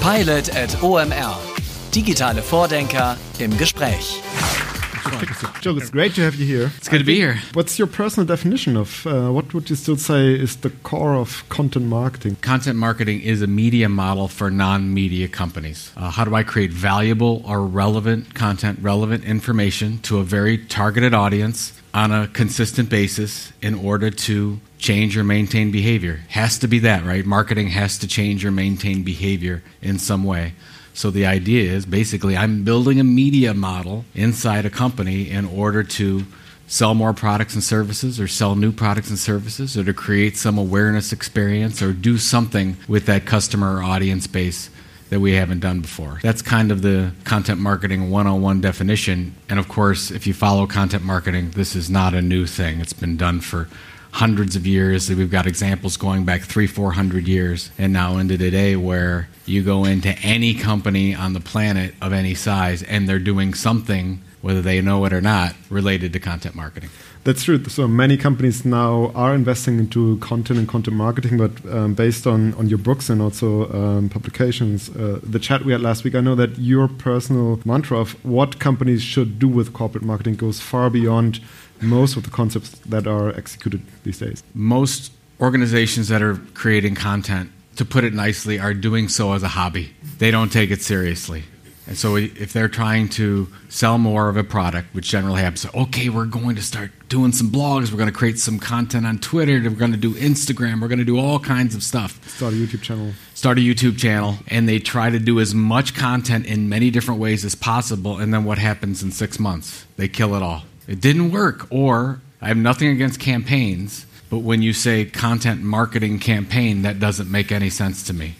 Pilot at OMR. Digitale Vordenker im Gespräch. Joe, it's great to have you here. It's good to be here. What's your personal definition of uh, what would you still say is the core of content marketing? Content marketing is a media model for non media companies. Uh, how do I create valuable or relevant content, relevant information to a very targeted audience on a consistent basis in order to change or maintain behavior? Has to be that, right? Marketing has to change or maintain behavior in some way. So the idea is basically I'm building a media model inside a company in order to sell more products and services or sell new products and services or to create some awareness experience or do something with that customer or audience base that we haven't done before. That's kind of the content marketing 101 definition. And of course, if you follow content marketing, this is not a new thing. It's been done for hundreds of years. We've got examples going back three, four hundred years, and now into today where you go into any company on the planet of any size and they're doing something, whether they know it or not, related to content marketing. That's true. So many companies now are investing into content and content marketing, but um, based on, on your books and also um, publications, uh, the chat we had last week, I know that your personal mantra of what companies should do with corporate marketing goes far beyond most of the concepts that are executed these days. Most organizations that are creating content, to put it nicely, are doing so as a hobby. They don't take it seriously. And so if they're trying to sell more of a product, which generally happens, okay, we're going to start doing some blogs, we're going to create some content on Twitter, we're going to do Instagram, we're going to do all kinds of stuff. Start a YouTube channel. Start a YouTube channel, and they try to do as much content in many different ways as possible, and then what happens in six months? They kill it all. It didn't work. Or I have nothing against campaigns, but when you say content marketing campaign, that doesn't make any sense to me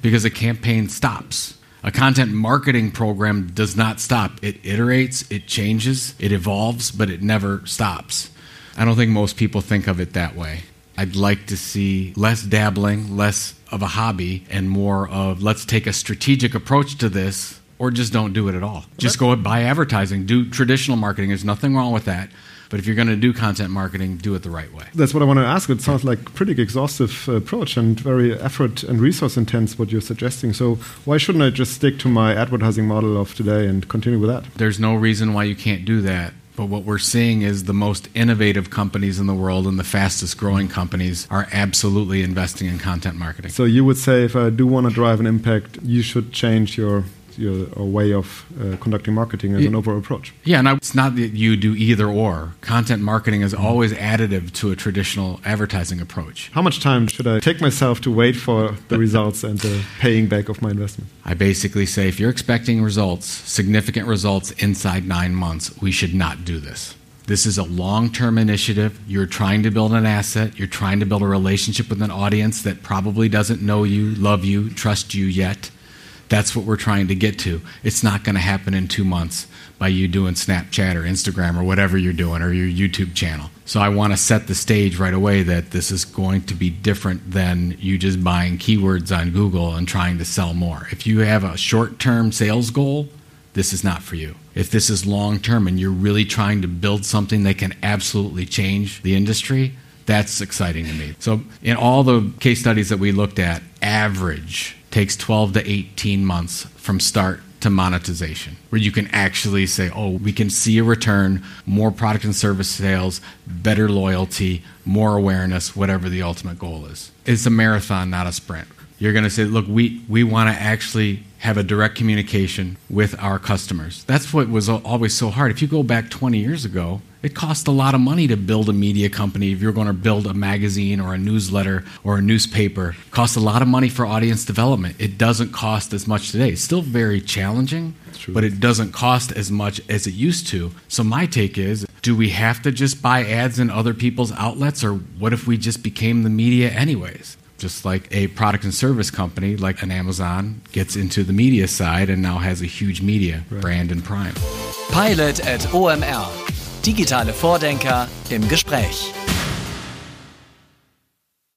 because a campaign stops. A content marketing program does not stop. It iterates, it changes, it evolves, but it never stops. I don't think most people think of it that way. I'd like to see less dabbling, less of a hobby, and more of let's take a strategic approach to this or just don't do it at all. Just go buy advertising, do traditional marketing. There's nothing wrong with that. But if you're going to do content marketing, do it the right way. That's what I want to ask. It sounds like pretty exhaustive approach and very effort and resource intense what you're suggesting. So why shouldn't I just stick to my advertising model of today and continue with that? There's no reason why you can't do that. But what we're seeing is the most innovative companies in the world and the fastest growing companies are absolutely investing in content marketing. So you would say if I do want to drive an impact, you should change your your a way of uh, conducting marketing as yeah. an overall approach. Yeah, and I, it's not that you do either or. Content marketing is always additive to a traditional advertising approach. How much time should I take myself to wait for the results and the paying back of my investment? I basically say if you're expecting results, significant results inside nine months, we should not do this. This is a long term initiative. You're trying to build an asset. You're trying to build a relationship with an audience that probably doesn't know you, love you, trust you yet. That's what we're trying to get to. It's not going to happen in two months by you doing Snapchat or Instagram or whatever you're doing or your YouTube channel. So I want to set the stage right away that this is going to be different than you just buying keywords on Google and trying to sell more. If you have a short term sales goal, this is not for you. If this is long term and you're really trying to build something that can absolutely change the industry, that's exciting to me. So, in all the case studies that we looked at, average takes 12 to 18 months from start to monetization, where you can actually say, oh, we can see a return, more product and service sales, better loyalty, more awareness, whatever the ultimate goal is. It's a marathon, not a sprint. You're going to say, look, we, we want to actually have a direct communication with our customers. That's what was always so hard. If you go back 20 years ago, it cost a lot of money to build a media company. If you're going to build a magazine or a newsletter or a newspaper, it costs a lot of money for audience development. It doesn't cost as much today. It's still very challenging, but it doesn't cost as much as it used to. So my take is, do we have to just buy ads in other people's outlets or what if we just became the media anyways? Just like a product and service company like an Amazon gets into the media side and now has a huge media right. brand and prime. Pilot at OMR. Digitale Vordenker im Gespräch.